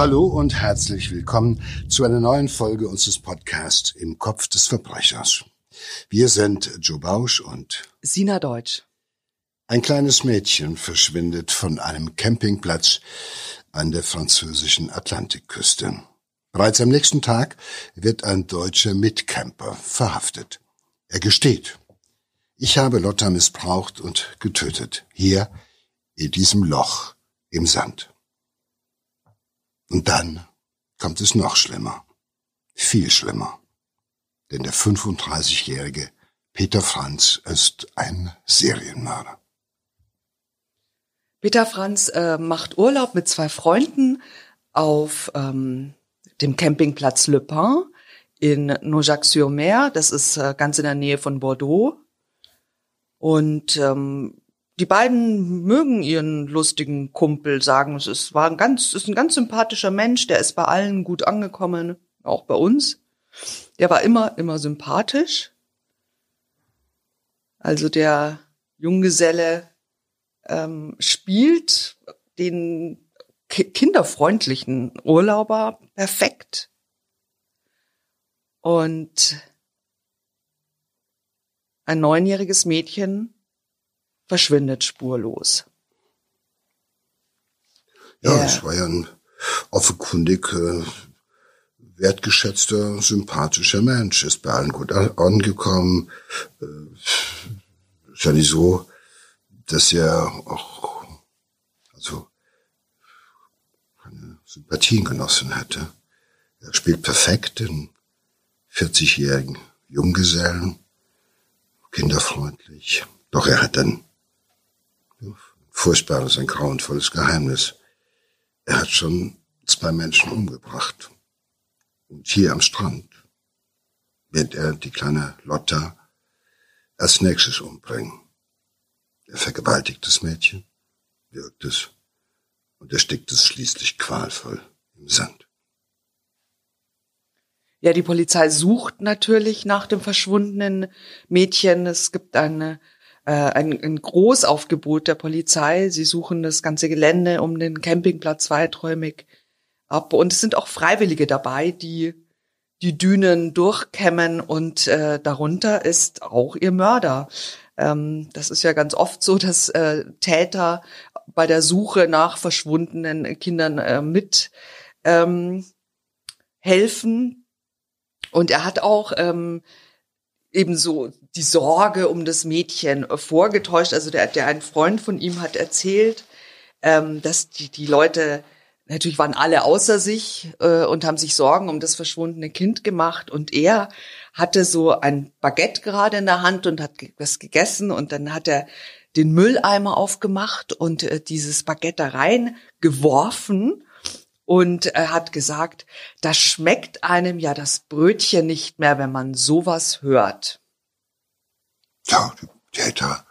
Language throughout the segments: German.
Hallo und herzlich willkommen zu einer neuen Folge unseres Podcasts Im Kopf des Verbrechers. Wir sind Joe Bausch und Sina Deutsch. Ein kleines Mädchen verschwindet von einem Campingplatz an der französischen Atlantikküste. Bereits am nächsten Tag wird ein deutscher Mitcamper verhaftet. Er gesteht. Ich habe Lotta missbraucht und getötet. Hier in diesem Loch im Sand. Und dann kommt es noch schlimmer. Viel schlimmer. Denn der 35-jährige Peter Franz ist ein Serienmörder. Peter Franz äh, macht Urlaub mit zwei Freunden auf ähm, dem Campingplatz Le Pin in Nojac-sur-Mer. Das ist äh, ganz in der Nähe von Bordeaux. Und ähm, die beiden mögen ihren lustigen Kumpel, sagen, es ist, war ein ganz, ist ein ganz sympathischer Mensch, der ist bei allen gut angekommen, auch bei uns. Der war immer, immer sympathisch. Also der Junggeselle ähm, spielt den kinderfreundlichen Urlauber perfekt. Und ein neunjähriges Mädchen verschwindet spurlos. Ja, yeah. es war ja ein offenkundig äh, wertgeschätzter, sympathischer Mensch, ist bei allen gut angekommen. Äh, ist ja nicht so, dass er auch also keine Sympathien genossen hätte. Er spielt perfekt den 40-jährigen Junggesellen, kinderfreundlich. Doch er hat dann furchtbares, ein grauenvolles Geheimnis. Er hat schon zwei Menschen umgebracht. Und hier am Strand wird er die kleine Lotta als nächstes umbringen. Er vergewaltigt das Mädchen, wirkt es und erstickt es schließlich qualvoll im Sand. Ja, die Polizei sucht natürlich nach dem verschwundenen Mädchen. Es gibt eine äh, ein, ein Großaufgebot der Polizei. Sie suchen das ganze Gelände um den Campingplatz weiträumig ab. Und es sind auch Freiwillige dabei, die die Dünen durchkämmen und äh, darunter ist auch ihr Mörder. Ähm, das ist ja ganz oft so, dass äh, Täter bei der Suche nach verschwundenen Kindern äh, mit ähm, helfen. Und er hat auch ähm, ebenso die Sorge um das Mädchen äh, vorgetäuscht. Also der, der ein Freund von ihm hat erzählt, ähm, dass die, die Leute natürlich waren alle außer sich äh, und haben sich Sorgen um das verschwundene Kind gemacht. Und er hatte so ein Baguette gerade in der Hand und hat was gegessen und dann hat er den Mülleimer aufgemacht und äh, dieses Baguette da rein geworfen und er hat gesagt, das schmeckt einem ja das Brötchen nicht mehr, wenn man sowas hört. Ja, die Täter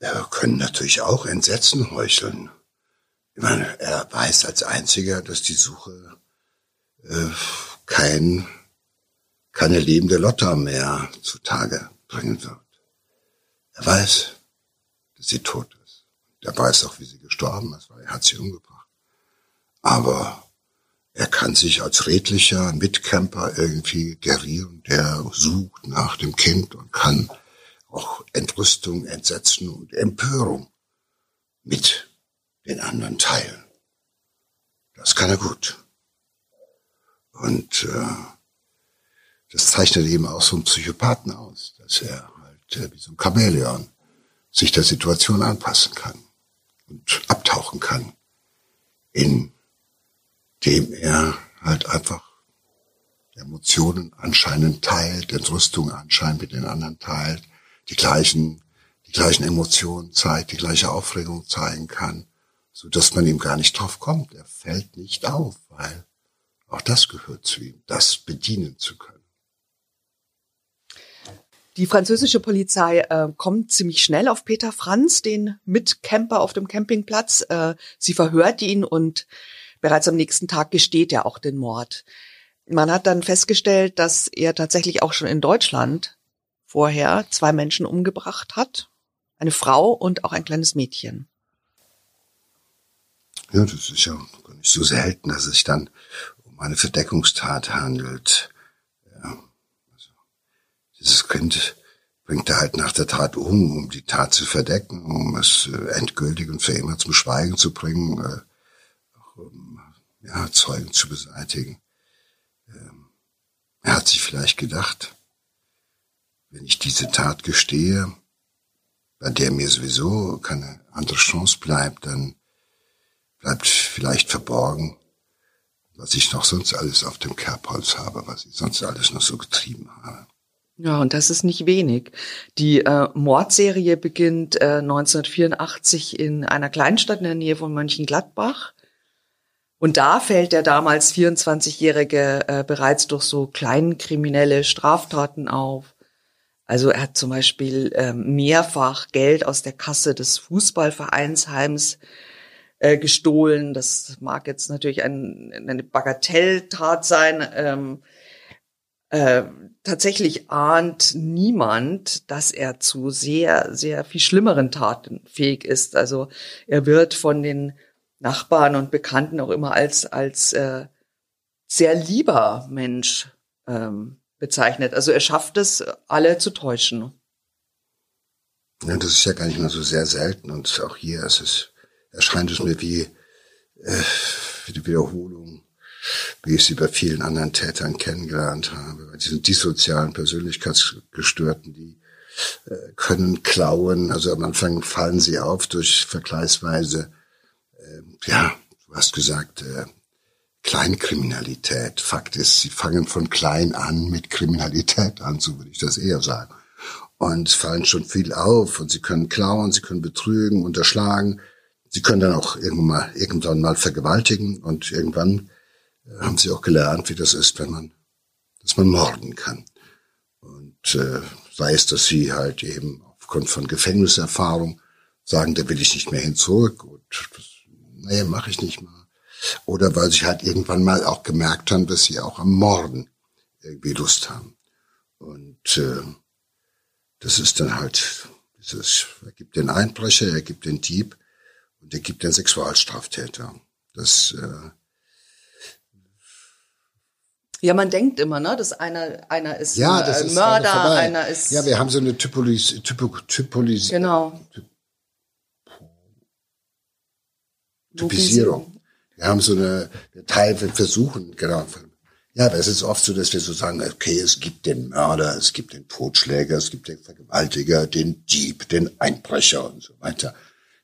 äh, können natürlich auch Entsetzen heucheln. Ich meine, er weiß als einziger, dass die Suche äh, kein, keine lebende Lotta mehr zutage bringen wird. Er weiß, dass sie tot ist. Er weiß auch, wie sie gestorben ist, weil er hat sie umgebracht. Aber er kann sich als redlicher Mitcamper irgendwie gerieren, der sucht nach dem Kind und kann auch Entrüstung, Entsetzen und Empörung mit den anderen teilen. Das kann er gut. Und äh, das zeichnet eben auch so einen Psychopathen aus, dass er halt äh, wie so ein Chamäleon sich der Situation anpassen kann und abtauchen kann in dem er halt einfach Emotionen anscheinend teilt, Entrüstung anscheinend mit den anderen teilt, die gleichen, die gleichen Emotionen zeigt, die gleiche Aufregung zeigen kann, so dass man ihm gar nicht drauf kommt. Er fällt nicht auf, weil auch das gehört zu ihm, das bedienen zu können. Die französische Polizei äh, kommt ziemlich schnell auf Peter Franz, den Mitcamper auf dem Campingplatz. Äh, sie verhört ihn und bereits am nächsten Tag gesteht er auch den Mord. Man hat dann festgestellt, dass er tatsächlich auch schon in Deutschland vorher zwei Menschen umgebracht hat. Eine Frau und auch ein kleines Mädchen. Ja, das ist ja nicht so selten, dass es sich dann um eine Verdeckungstat handelt. Ja, also dieses Kind bringt er halt nach der Tat um, um die Tat zu verdecken, um es äh, endgültig und für immer zum Schweigen zu bringen, äh, auch, um ja, Zeugen zu beseitigen. Ähm, er hat sich vielleicht gedacht, wenn ich diese Tat gestehe, bei der mir sowieso keine andere Chance bleibt, dann bleibt vielleicht verborgen, was ich noch sonst alles auf dem Kerbholz habe, was ich sonst alles noch so getrieben habe. Ja, und das ist nicht wenig. Die äh, Mordserie beginnt äh, 1984 in einer Kleinstadt in der Nähe von Mönchengladbach. Und da fällt der damals 24-Jährige äh, bereits durch so kleinkriminelle Straftaten auf. Also er hat zum Beispiel äh, mehrfach Geld aus der Kasse des Fußballvereinsheims äh, gestohlen. Das mag jetzt natürlich ein, eine Bagatelltat sein. Ähm, äh, tatsächlich ahnt niemand, dass er zu sehr, sehr viel schlimmeren Taten fähig ist. Also er wird von den Nachbarn und Bekannten auch immer als, als äh, sehr lieber Mensch ähm, bezeichnet. Also er schafft es, alle zu täuschen. Ja, das ist ja gar nicht mehr so sehr selten und auch hier ist erscheint es mir wie, äh, wie die Wiederholung wie ich sie bei vielen anderen Tätern kennengelernt habe, bei diesen dissozialen Persönlichkeitsgestörten, die äh, können klauen, also am Anfang fallen sie auf durch vergleichsweise, äh, ja, du hast gesagt, äh, Kleinkriminalität. Fakt ist, sie fangen von klein an mit Kriminalität an, so würde ich das eher sagen. Und fallen schon viel auf und sie können klauen, sie können betrügen, unterschlagen. Sie können dann auch irgendwann mal, irgendwann mal vergewaltigen und irgendwann haben sie auch gelernt, wie das ist, wenn man, dass man morden kann. Und äh, sei es, dass sie halt eben aufgrund von Gefängniserfahrung sagen, da will ich nicht mehr hin zurück und das, nee, mache ich nicht mal. Oder weil sie halt irgendwann mal auch gemerkt haben, dass sie auch am Morden irgendwie Lust haben. Und äh, das ist dann halt, dieses, er gibt den Einbrecher, er gibt den Dieb und er gibt den Sexualstraftäter. Das äh, ja, man denkt immer, ne, dass einer einer ist ja, das äh, ist Mörder, einer ist Ja, wir haben so eine Typolis Typo, Typolis genau. Typisierung. Wir haben so eine Teil, wir versuchen, genau. Ja, aber es ist oft so, dass wir so sagen, okay, es gibt den Mörder, es gibt den Totschläger, es gibt den Vergewaltiger, den Dieb, den Einbrecher und so weiter.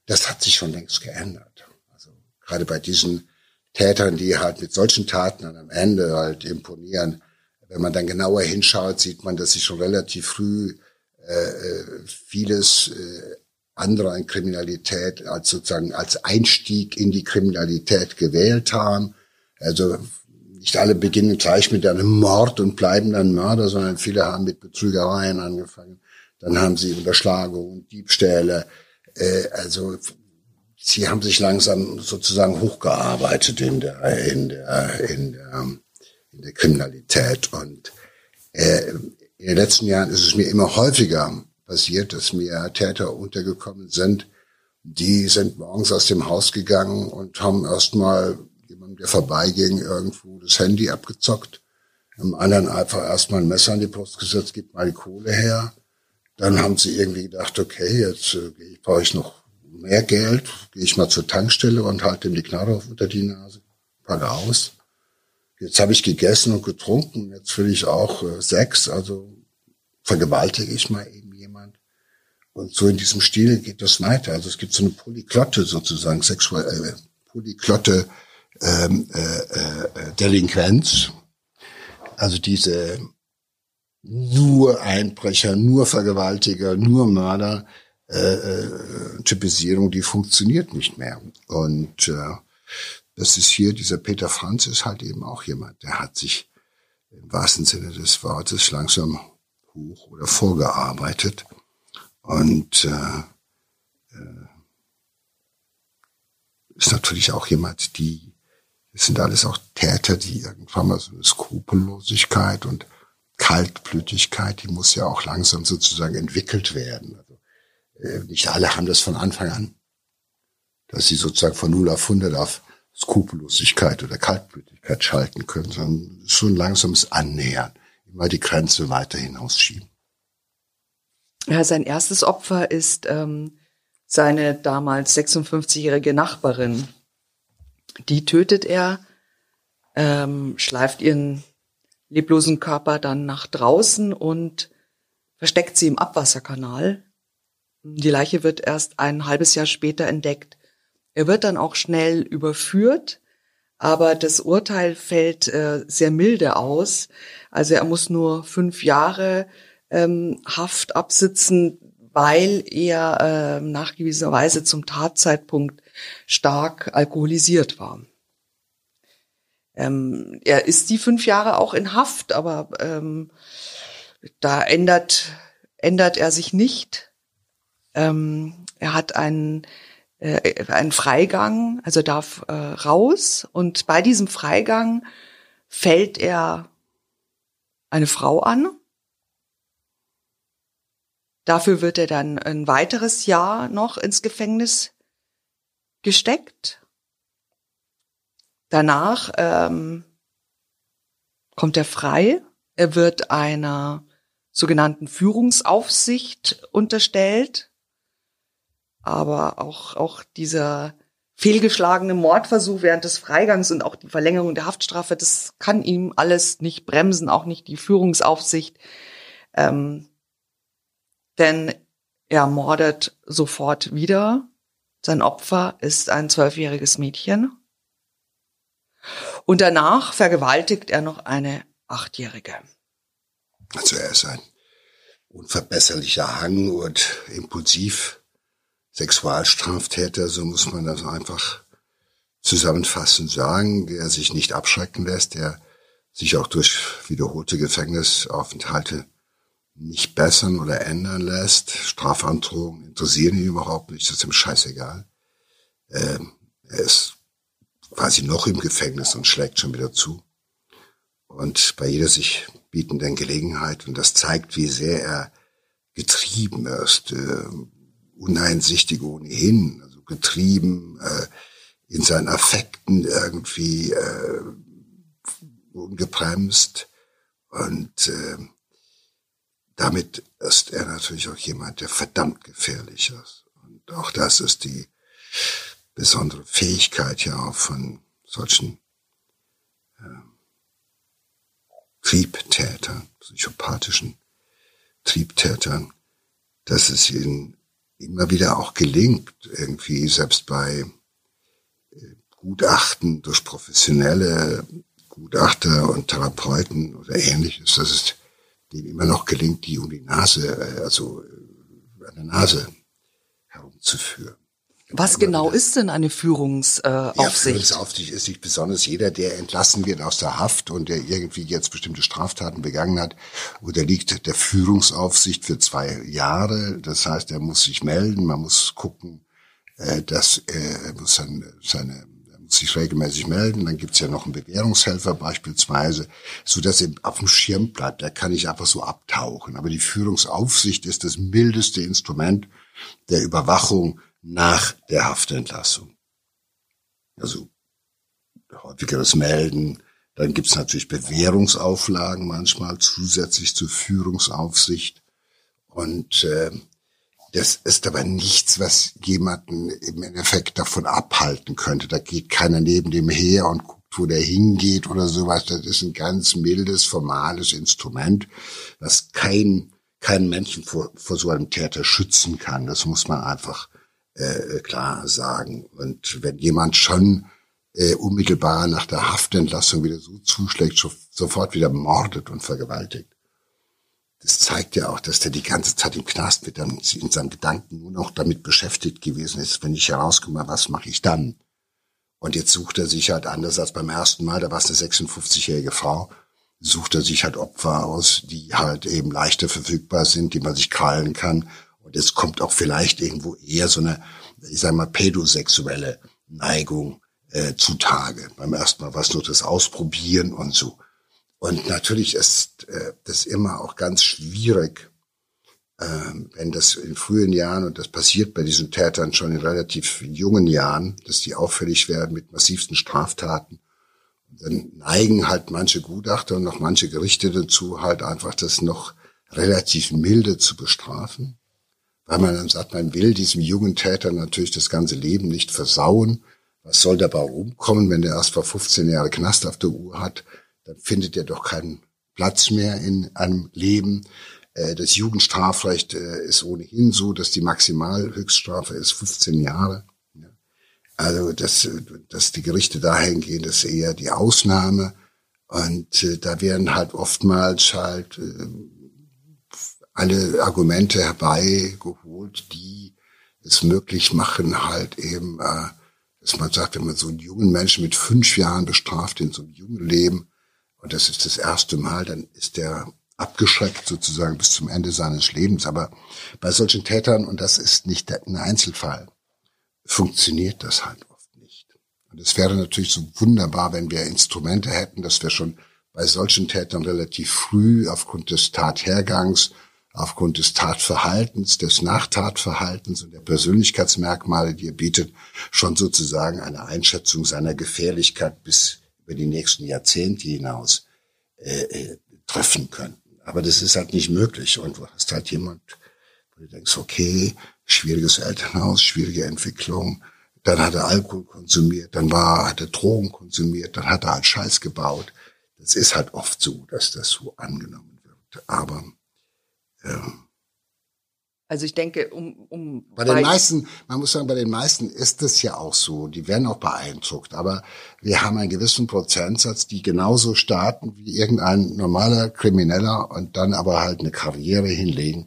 Das hat sich schon längst geändert. Also gerade bei diesen Tätern, die halt mit solchen Taten dann am Ende halt imponieren. Wenn man dann genauer hinschaut, sieht man, dass sie schon relativ früh äh, äh vieles äh, andere in Kriminalität als sozusagen als Einstieg in die Kriminalität gewählt haben. Also nicht alle beginnen gleich mit einem Mord und bleiben dann Mörder, sondern viele haben mit Betrügereien angefangen. Dann haben sie Unterschlagung, Diebstähle. Äh, also sie haben sich langsam sozusagen hochgearbeitet in der, in der, in der, in der Kriminalität. Und äh, in den letzten Jahren ist es mir immer häufiger passiert, dass mir Täter untergekommen sind, die sind morgens aus dem Haus gegangen und haben erstmal jemandem, der vorbeiging, irgendwo das Handy abgezockt. Am anderen einfach erstmal ein Messer an die Brust gesetzt, gibt mal die Kohle her. Dann haben sie irgendwie gedacht, okay, jetzt äh, brauche ich noch mehr Geld, gehe ich mal zur Tankstelle und halte ihm die Knarre auf unter die Nase, packe aus. Jetzt habe ich gegessen und getrunken, jetzt will ich auch äh, Sex, also vergewaltige ich mal eben. Und so in diesem Stil geht das weiter. Also es gibt so eine Polyklotte sozusagen, sexuelle, äh, Polyklotte ähm, äh, äh, Delinquenz. Also diese nur Einbrecher, nur Vergewaltiger, nur Mörder, äh, äh, Typisierung, die funktioniert nicht mehr. Und äh, das ist hier, dieser Peter Franz ist halt eben auch jemand, der hat sich im wahrsten Sinne des Wortes langsam hoch oder vorgearbeitet. Und äh, äh, ist natürlich auch jemand, die, es sind alles auch Täter, die irgendwann mal so eine Skrupellosigkeit und Kaltblütigkeit, die muss ja auch langsam sozusagen entwickelt werden. Also äh, nicht alle haben das von Anfang an. dass sie sozusagen von 0 auf 100 auf Skrupellosigkeit oder Kaltblütigkeit schalten können, sondern so ein langsames Annähern, immer die Grenze weiter hinausschieben. Ja, sein erstes Opfer ist ähm, seine damals 56-jährige Nachbarin. Die tötet er, ähm, schleift ihren leblosen Körper dann nach draußen und versteckt sie im Abwasserkanal. Die Leiche wird erst ein halbes Jahr später entdeckt. Er wird dann auch schnell überführt, aber das Urteil fällt äh, sehr milde aus. Also er muss nur fünf Jahre ähm, Haft absitzen, weil er äh, nachgewiesenerweise zum Tatzeitpunkt stark alkoholisiert war. Ähm, er ist die fünf Jahre auch in Haft, aber ähm, da ändert, ändert er sich nicht. Ähm, er hat einen äh, ein Freigang, also darf äh, raus und bei diesem Freigang fällt er eine Frau an. Dafür wird er dann ein weiteres Jahr noch ins Gefängnis gesteckt. Danach ähm, kommt er frei. Er wird einer sogenannten Führungsaufsicht unterstellt aber auch, auch dieser fehlgeschlagene Mordversuch während des Freigangs und auch die Verlängerung der Haftstrafe, das kann ihm alles nicht bremsen, auch nicht die Führungsaufsicht. Ähm, denn er mordet sofort wieder. Sein Opfer ist ein zwölfjähriges Mädchen. Und danach vergewaltigt er noch eine achtjährige. Also er ist ein unverbesserlicher Hang und impulsiv Sexualstraftäter, so muss man das einfach zusammenfassend sagen, der sich nicht abschrecken lässt, der sich auch durch wiederholte Gefängnisaufenthalte nicht bessern oder ändern lässt. Strafandrohungen interessieren ihn überhaupt nicht, das ist ihm scheißegal. Ähm, er ist quasi noch im Gefängnis und schlägt schon wieder zu. Und bei jeder sich bietenden Gelegenheit, und das zeigt, wie sehr er getrieben ist, äh, uneinsichtig ohnehin, also getrieben äh, in seinen Affekten irgendwie äh, ungebremst und äh, damit ist er natürlich auch jemand, der verdammt gefährlich ist. Und auch das ist die besondere Fähigkeit ja auch von solchen äh, Triebtätern, psychopathischen Triebtätern, dass es ihnen immer wieder auch gelingt, irgendwie selbst bei äh, Gutachten durch professionelle Gutachter und Therapeuten oder ähnliches, dass es denen immer noch gelingt, die um die Nase, äh, also äh, an der Nase herumzuführen. Was genau ist denn eine Führungsaufsicht? Ja, Führungsaufsicht ist nicht besonders jeder, der entlassen wird aus der Haft und der irgendwie jetzt bestimmte Straftaten begangen hat, unterliegt der Führungsaufsicht für zwei Jahre. Das heißt, er muss sich melden, man muss gucken, äh, dass er muss seine, sich regelmäßig melden. Dann gibt's ja noch einen Bewährungshelfer beispielsweise, so dass er auf dem Schirm bleibt. Er kann nicht einfach so abtauchen. Aber die Führungsaufsicht ist das mildeste Instrument der Überwachung nach der Haftentlassung. Also häufigeres Melden. Dann gibt's natürlich Bewährungsauflagen manchmal zusätzlich zur Führungsaufsicht. Und äh, das ist aber nichts, was jemanden im Endeffekt davon abhalten könnte. Da geht keiner neben dem her und guckt, wo der hingeht oder sowas. Das ist ein ganz mildes, formales Instrument, was kein, kein Menschen vor, vor so einem Täter schützen kann. Das muss man einfach äh, klar sagen. Und wenn jemand schon äh, unmittelbar nach der Haftentlassung wieder so zuschlägt, so, sofort wieder mordet und vergewaltigt, das zeigt ja auch, dass der die ganze Zeit im Knast mit dann in seinen Gedanken nur noch damit beschäftigt gewesen ist, wenn ich herauskomme, was mache ich dann? Und jetzt sucht er sich halt anders als beim ersten Mal, da war es eine 56-jährige Frau, sucht er sich halt Opfer aus, die halt eben leichter verfügbar sind, die man sich krallen kann und es kommt auch vielleicht irgendwo eher so eine, ich sag mal, pädosexuelle Neigung äh, zutage. Beim ersten Mal war es nur das Ausprobieren und so. Und natürlich ist äh, das immer auch ganz schwierig, ähm, wenn das in frühen Jahren, und das passiert bei diesen Tätern schon in relativ jungen Jahren, dass die auffällig werden mit massivsten Straftaten, dann neigen halt manche Gutachter und noch manche Gerichte dazu, halt einfach das noch relativ milde zu bestrafen, weil man dann sagt, man will diesem jungen Täter natürlich das ganze Leben nicht versauen. Was soll dabei rumkommen, wenn der erst vor 15 Jahre Knast auf der Uhr hat? Dann findet er doch keinen Platz mehr in einem Leben. Äh, das Jugendstrafrecht äh, ist ohnehin so, dass die Maximalhöchststrafe ist 15 Jahre. Also, dass, dass die Gerichte dahin gehen, das ist eher die Ausnahme. Und äh, da werden halt oftmals halt äh, alle Argumente herbeigeholt, die es möglich machen, halt eben, äh, dass man sagt, wenn man so einen jungen Menschen mit fünf Jahren bestraft in so einem jungen Leben, und das ist das erste Mal, dann ist der abgeschreckt sozusagen bis zum Ende seines Lebens. Aber bei solchen Tätern, und das ist nicht ein Einzelfall, funktioniert das halt oft nicht. Und es wäre natürlich so wunderbar, wenn wir Instrumente hätten, dass wir schon bei solchen Tätern relativ früh aufgrund des Tathergangs, aufgrund des Tatverhaltens, des Nachtatverhaltens und der Persönlichkeitsmerkmale, die er bietet, schon sozusagen eine Einschätzung seiner Gefährlichkeit bis über die nächsten Jahrzehnte hinaus äh, äh treffen können. Aber das ist halt nicht möglich. Und du hast halt jemand, wo du denkst, okay, schwieriges Elternhaus, schwierige Entwicklung. Dann hat er Alkohol konsumiert, dann war, hat er Drogen konsumiert, dann hat er halt Scheiß gebaut. Das ist halt oft so, dass das so angenommen wird. Aber ähm, also ich denke, um, um bei den meisten, man muss sagen, bei den meisten ist es ja auch so. Die werden auch beeindruckt, aber wir haben einen gewissen Prozentsatz, die genauso starten wie irgendein normaler Krimineller und dann aber halt eine Karriere hinlegen,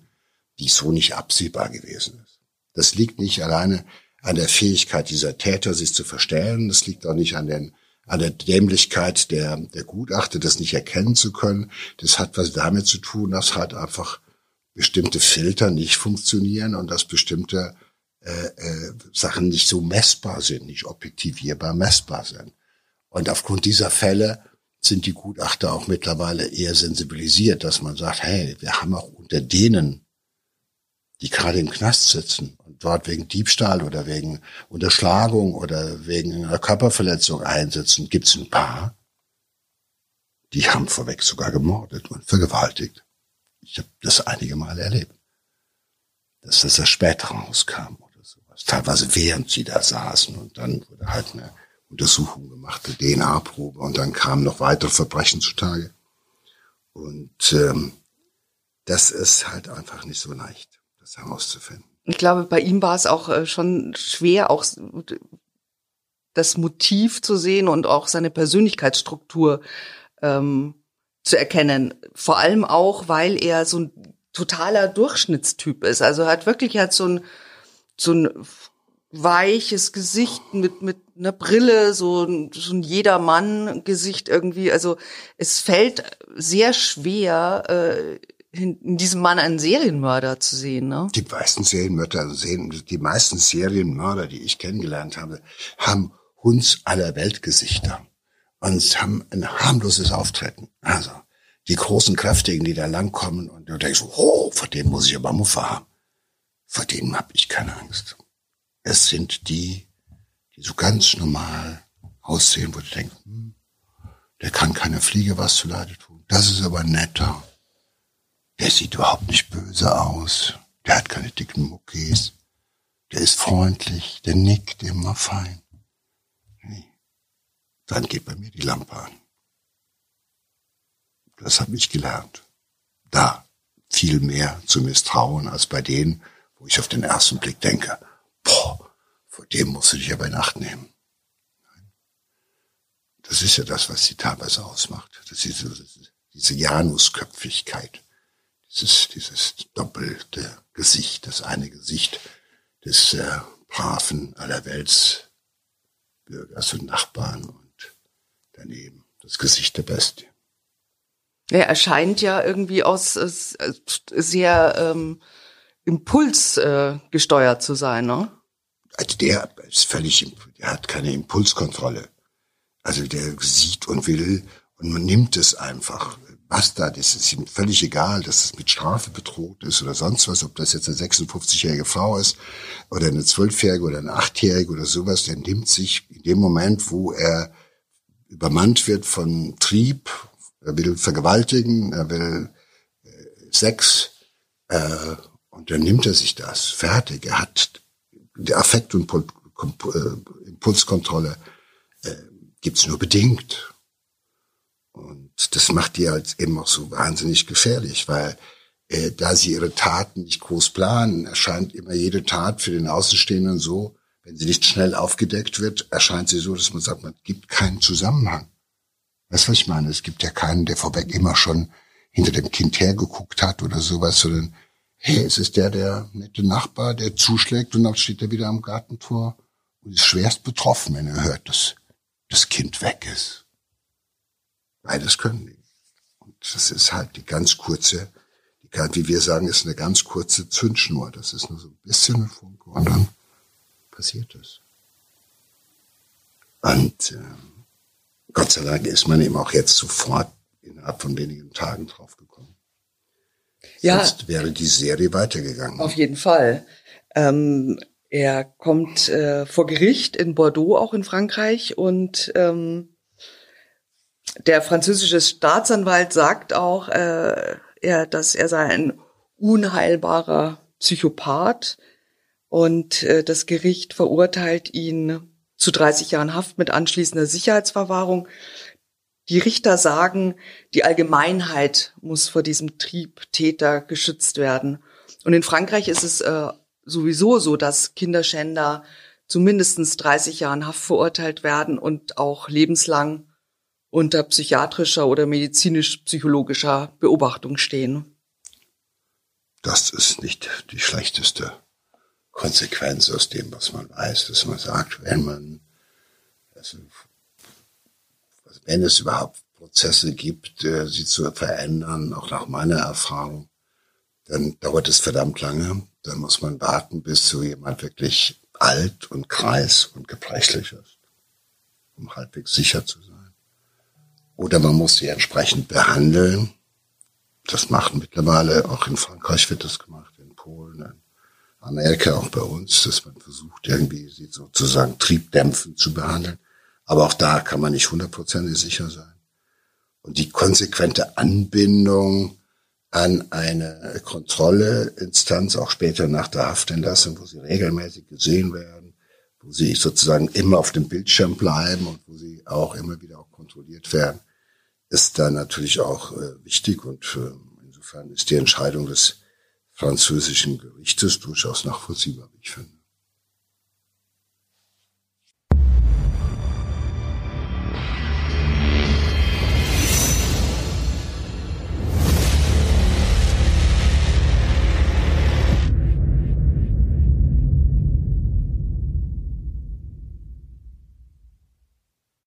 die so nicht absehbar gewesen ist. Das liegt nicht alleine an der Fähigkeit dieser Täter, sich zu verstellen. Das liegt auch nicht an, den, an der Dämlichkeit der, der Gutachter, das nicht erkennen zu können. Das hat was damit zu tun, dass halt einfach bestimmte Filter nicht funktionieren und dass bestimmte äh, äh, Sachen nicht so messbar sind, nicht objektivierbar messbar sind. Und aufgrund dieser Fälle sind die Gutachter auch mittlerweile eher sensibilisiert, dass man sagt, hey, wir haben auch unter denen die gerade im Knast sitzen und dort wegen Diebstahl oder wegen Unterschlagung oder wegen einer Körperverletzung einsitzen, gibt es ein paar, die haben vorweg sogar gemordet und vergewaltigt. Ich habe das einige Male erlebt, dass das erst später rauskam oder sowas. Teilweise während sie da saßen und dann wurde halt eine Untersuchung gemacht, eine DNA-Probe und dann kamen noch weitere Verbrechen zutage. Und ähm, das ist halt einfach nicht so leicht das herauszufinden. Ich glaube, bei ihm war es auch äh, schon schwer, auch das Motiv zu sehen und auch seine Persönlichkeitsstruktur ähm, zu erkennen. Vor allem auch, weil er so ein totaler Durchschnittstyp ist. Also er hat wirklich er hat so ein so ein weiches Gesicht mit mit einer Brille, so ein, so ein Jedermann-Gesicht irgendwie. Also es fällt sehr schwer, äh, in diesem Mann einen Serienmörder zu sehen, ne? Die meisten Serienmörder sehen, die meisten Serienmörder, die ich kennengelernt habe, haben Hunds aller Weltgesichter und haben ein harmloses Auftreten. Also, die großen Kräftigen, die da langkommen und du denkst, oh, vor dem muss ich aber Muffe haben. Vor denen habe ich keine Angst. Es sind die, die so ganz normal aussehen, wo du denkst, hm, der kann keine Fliege was zu Leide tun. Das ist aber netter. Der sieht überhaupt nicht böse aus. Der hat keine dicken Muckis. Der ist freundlich. Der nickt immer fein. Dann geht bei mir die Lampe an. Das habe ich gelernt. Da viel mehr zu misstrauen als bei denen, wo ich auf den ersten Blick denke, boah, vor dem musst du dich aber in Acht nehmen. Das ist ja das, was sie teilweise ausmacht. Das ist diese Janusköpfigkeit dieses, dieses doppelte Gesicht, das eine Gesicht des äh, braven allerweltsbürgers und Nachbarn daneben das Gesicht der Bestie. Er erscheint ja irgendwie aus äh, sehr ähm, Impuls äh, gesteuert zu sein, ne? Also der ist völlig, der hat keine Impulskontrolle. Also der sieht und will und man nimmt es einfach was da, das ist ihm völlig egal, dass es mit Strafe bedroht ist oder sonst was, ob das jetzt eine 56-jährige Frau ist oder eine 12-jährige oder eine 8-jährige oder sowas, der nimmt sich in dem Moment, wo er übermannt wird von Trieb, er will vergewaltigen, er will äh, Sex, äh, und dann nimmt er sich das. Fertig. Er hat die Affekt- und äh, Impulskontrolle äh, gibt's nur bedingt. Und das macht die halt eben auch so wahnsinnig gefährlich, weil äh, da sie ihre Taten nicht groß planen, erscheint immer jede Tat für den Außenstehenden so, wenn sie nicht schnell aufgedeckt wird, erscheint sie so, dass man sagt, man gibt keinen Zusammenhang. Weißt du, was ich meine? Es gibt ja keinen, der vorweg immer schon hinter dem Kind hergeguckt hat oder sowas, sondern hey, es ist der, der nette Nachbar, der zuschlägt und dann steht er wieder am Gartentor und ist schwerst betroffen, wenn er hört, dass das Kind weg ist. Beides können die. Und das ist halt die ganz kurze, die wie wir sagen, ist eine ganz kurze Zündschnur. Das ist nur so ein bisschen ein Funke und dann passiert es. Und äh, Gott sei Dank ist man eben auch jetzt sofort innerhalb von wenigen Tagen draufgekommen. Ja, Sonst wäre die Serie weitergegangen. Auf jeden Fall. Ähm, er kommt äh, vor Gericht in Bordeaux, auch in Frankreich, und ähm, der französische Staatsanwalt sagt auch, äh, er, dass er sei ein unheilbarer Psychopath und äh, das Gericht verurteilt ihn zu 30 Jahren Haft mit anschließender Sicherheitsverwahrung. Die Richter sagen, die Allgemeinheit muss vor diesem Triebtäter geschützt werden. Und in Frankreich ist es äh, sowieso so, dass Kinderschänder zu mindestens 30 Jahren Haft verurteilt werden und auch lebenslang unter psychiatrischer oder medizinisch-psychologischer Beobachtung stehen. Das ist nicht die schlechteste Konsequenz aus dem, was man weiß, dass man sagt, wenn man also wenn es überhaupt Prozesse gibt, äh, sie zu verändern, auch nach meiner Erfahrung, dann dauert es verdammt lange. Dann muss man warten, bis so jemand wirklich alt und kreis und gebrechlich ist, um halbwegs sicher zu sein. Oder man muss sie entsprechend behandeln. Das machen mittlerweile, auch in Frankreich wird das gemacht, in Polen, in Amerika, auch bei uns, dass man versucht, irgendwie sie sozusagen triebdämpfend zu behandeln. Aber auch da kann man nicht hundertprozentig sicher sein. Und die konsequente Anbindung an eine Kontrolleinstanz, auch später nach der Haftentlassung, wo sie regelmäßig gesehen werden, wo sie sozusagen immer auf dem Bildschirm bleiben und wo sie auch immer wieder auch kontrolliert werden, ist da natürlich auch äh, wichtig. Und äh, insofern ist die Entscheidung des französischen Gerichtes durchaus nachvollziehbar, wie ich finde.